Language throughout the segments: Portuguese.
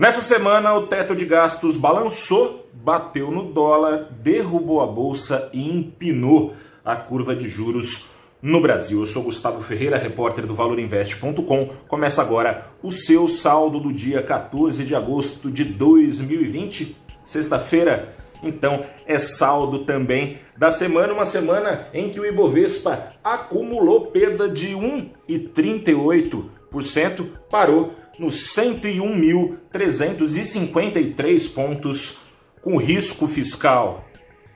Nessa semana, o teto de gastos balançou, bateu no dólar, derrubou a bolsa e empinou a curva de juros no Brasil. Eu sou Gustavo Ferreira, repórter do ValorInvest.com. Começa agora o seu saldo do dia 14 de agosto de 2020, sexta-feira. Então, é saldo também da semana, uma semana em que o Ibovespa acumulou perda de 1,38%, parou nos 101.353 pontos, com risco fiscal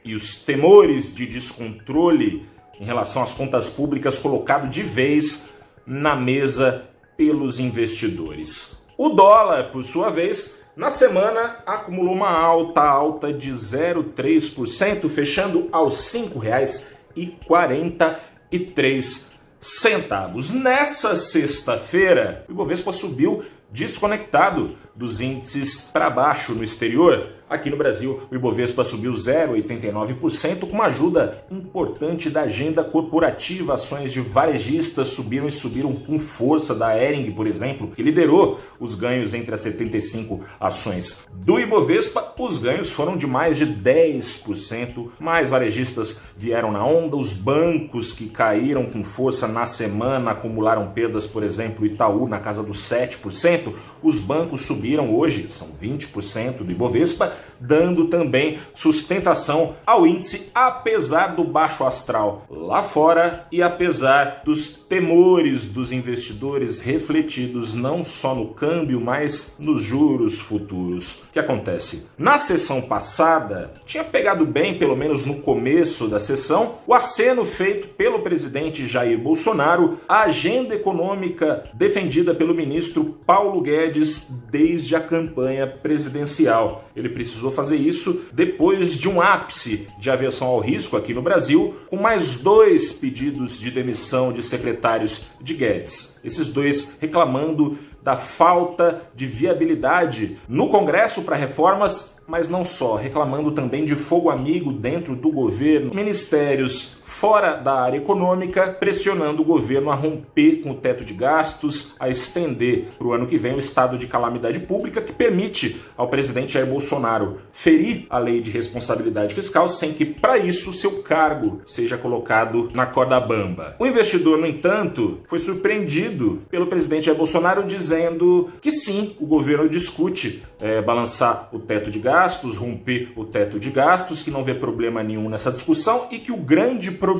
e os temores de descontrole em relação às contas públicas colocado de vez na mesa pelos investidores. O dólar, por sua vez, na semana acumulou uma alta alta de 0,3%, fechando aos R$ 5,43 centavos. Nessa sexta-feira, o Ibovespa subiu desconectado dos índices para baixo no exterior, Aqui no Brasil, o Ibovespa subiu 0,89% com uma ajuda importante da agenda corporativa. Ações de varejistas subiram e subiram com força da Ering, por exemplo, que liderou os ganhos entre as 75 ações do Ibovespa. Os ganhos foram de mais de 10%. Mais varejistas vieram na onda. Os bancos que caíram com força na semana acumularam perdas, por exemplo, Itaú na casa dos 7%. Os bancos subiram hoje, são 20% do Ibovespa dando também sustentação ao índice, apesar do baixo astral lá fora e apesar dos temores dos investidores refletidos não só no câmbio, mas nos juros futuros. O que acontece? Na sessão passada, tinha pegado bem, pelo menos no começo da sessão, o aceno feito pelo presidente Jair Bolsonaro à agenda econômica defendida pelo ministro Paulo Guedes desde a campanha presidencial. Ele precisou fazer isso depois de um ápice de aviação ao risco aqui no Brasil, com mais dois pedidos de demissão de secretários de Guedes. Esses dois reclamando da falta de viabilidade no Congresso para reformas, mas não só, reclamando também de fogo amigo dentro do governo, ministérios fora da área econômica, pressionando o governo a romper com o teto de gastos, a estender para o ano que vem o estado de calamidade pública que permite ao presidente Jair Bolsonaro ferir a lei de responsabilidade fiscal sem que, para isso, seu cargo seja colocado na corda bamba. O investidor, no entanto, foi surpreendido pelo presidente Jair Bolsonaro dizendo que sim, o governo discute é, balançar o teto de gastos, romper o teto de gastos, que não vê problema nenhum nessa discussão e que o grande problema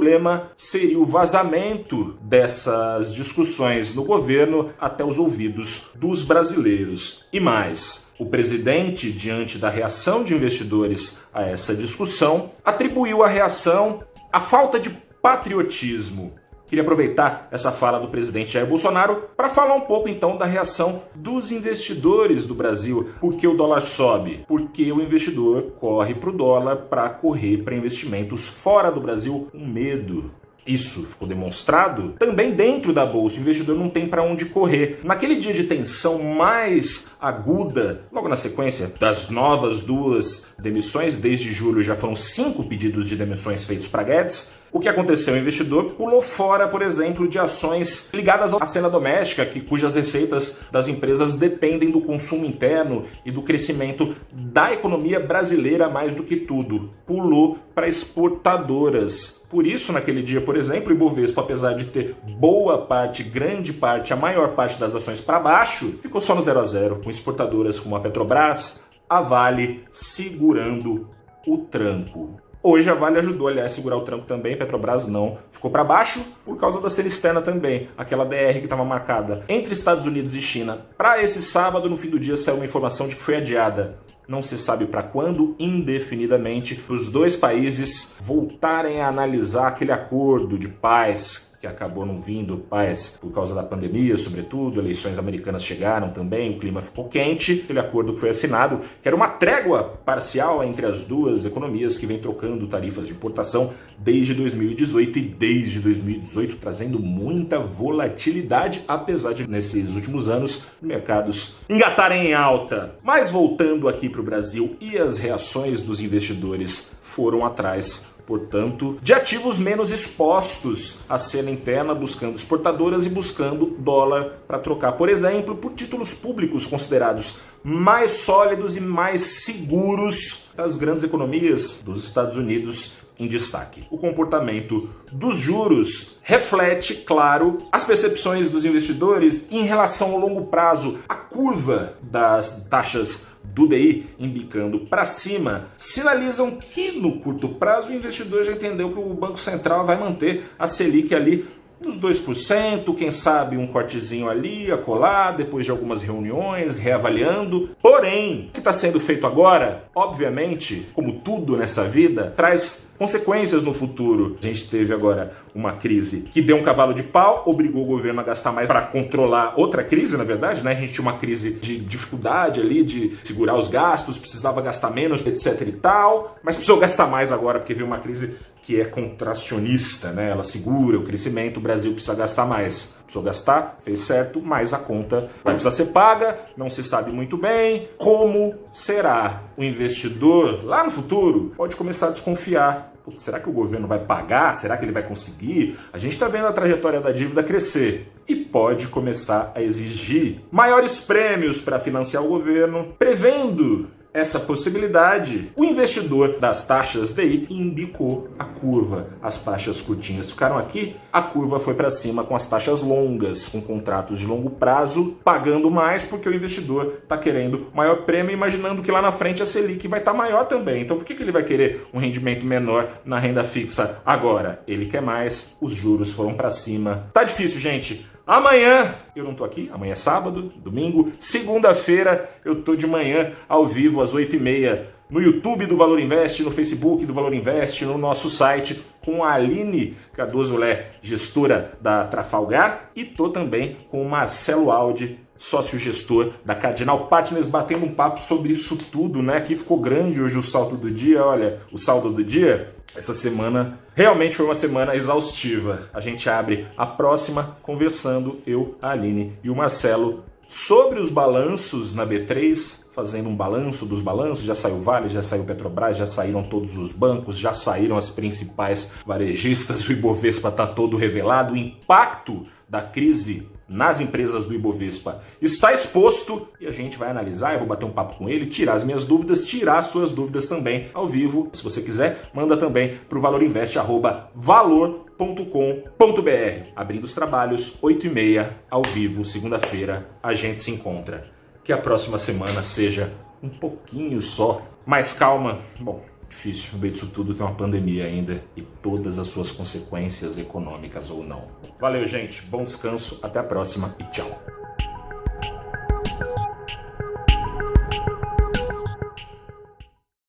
seria o vazamento dessas discussões no governo até os ouvidos dos brasileiros. E mais, o presidente, diante da reação de investidores a essa discussão, atribuiu a reação à falta de patriotismo Queria aproveitar essa fala do presidente Jair Bolsonaro para falar um pouco então da reação dos investidores do Brasil. Por que o dólar sobe? Porque o investidor corre para o dólar para correr para investimentos fora do Brasil com medo isso ficou demonstrado também dentro da bolsa. O investidor não tem para onde correr. Naquele dia de tensão mais aguda, logo na sequência das novas duas demissões, desde julho já foram cinco pedidos de demissões feitos para Guedes. O que aconteceu? O investidor pulou fora, por exemplo, de ações ligadas à cena doméstica, que, cujas receitas das empresas dependem do consumo interno e do crescimento da economia brasileira mais do que tudo. Pulou para exportadoras. Por isso, naquele dia, por exemplo, o Ibovespa, apesar de ter boa parte, grande parte, a maior parte das ações para baixo, ficou só no zero a zero, com exportadoras como a Petrobras, a Vale segurando o tranco. Hoje a Vale ajudou, aliás, a segurar o tranco também, Petrobras não. Ficou para baixo por causa da cena externa também, aquela DR que estava marcada entre Estados Unidos e China. Para esse sábado, no fim do dia, saiu uma informação de que foi adiada. Não se sabe para quando, indefinidamente, os dois países voltarem a analisar aquele acordo de paz que acabou não vindo paz por causa da pandemia, sobretudo, eleições americanas chegaram também, o clima ficou quente, aquele acordo que foi assinado, que era uma trégua parcial entre as duas economias que vem trocando tarifas de importação desde 2018 e desde 2018 trazendo muita volatilidade, apesar de nesses últimos anos mercados engatarem em alta. Mas voltando aqui para o Brasil e as reações dos investidores foram atrás portanto, de ativos menos expostos à cena interna, buscando exportadoras e buscando dólar para trocar, por exemplo, por títulos públicos considerados mais sólidos e mais seguros das grandes economias dos Estados Unidos em destaque. O comportamento dos juros reflete, claro, as percepções dos investidores em relação ao longo prazo. A curva das taxas do DI embicando para cima sinalizam que no curto prazo o investidor já entendeu que o Banco Central vai manter a Selic ali nos 2%, quem sabe um cortezinho ali, a colar, depois de algumas reuniões, reavaliando. Porém, o que está sendo feito agora, obviamente, como tudo nessa vida, traz consequências no futuro. A gente teve agora uma crise que deu um cavalo de pau, obrigou o governo a gastar mais para controlar outra crise, na verdade, né? A gente tinha uma crise de dificuldade ali de segurar os gastos, precisava gastar menos, etc e tal, mas precisou gastar mais agora porque veio uma crise que é contracionista, né? Ela segura o crescimento, o Brasil precisa gastar mais. Precisou gastar, fez certo, mas a conta vai precisar ser paga, não se sabe muito bem como será. O investidor lá no futuro pode começar a desconfiar. Putz, será que o governo vai pagar? Será que ele vai conseguir? A gente está vendo a trajetória da dívida crescer e pode começar a exigir maiores prêmios para financiar o governo, prevendo essa possibilidade, o investidor das taxas DI indicou a curva. As taxas curtinhas ficaram aqui, a curva foi para cima com as taxas longas, com contratos de longo prazo, pagando mais porque o investidor está querendo maior prêmio, imaginando que lá na frente a Selic vai estar tá maior também. Então por que, que ele vai querer um rendimento menor na renda fixa agora? Ele quer mais, os juros foram para cima. Tá difícil, gente. Amanhã eu não tô aqui, amanhã é sábado, domingo. Segunda-feira eu tô de manhã ao vivo às 8h30 no YouTube do Valor Invest, no Facebook do Valor Invest, no nosso site com a Aline Cardoso Lé, gestora da Trafalgar, e tô também com o Marcelo Aldi, sócio-gestor da Cardinal Partners, batendo um papo sobre isso tudo, né? Aqui ficou grande hoje o salto do dia, olha, o saldo do dia. Essa semana realmente foi uma semana exaustiva. A gente abre a próxima conversando, eu, a Aline e o Marcelo, sobre os balanços na B3, fazendo um balanço dos balanços. Já saiu Vale, já saiu Petrobras, já saíram todos os bancos, já saíram as principais varejistas, o Ibovespa está todo revelado. O impacto da crise nas empresas do Ibovespa está exposto e a gente vai analisar, eu vou bater um papo com ele, tirar as minhas dúvidas, tirar as suas dúvidas também ao vivo. Se você quiser, manda também para o valorinvest@valor.com.br. Abrindo os trabalhos, 8 e meia, ao vivo, segunda-feira, a gente se encontra. Que a próxima semana seja um pouquinho só mais calma. Bom, Difícil, no meio disso tudo tem uma pandemia ainda e todas as suas consequências econômicas ou não. Valeu, gente. Bom descanso, até a próxima e tchau.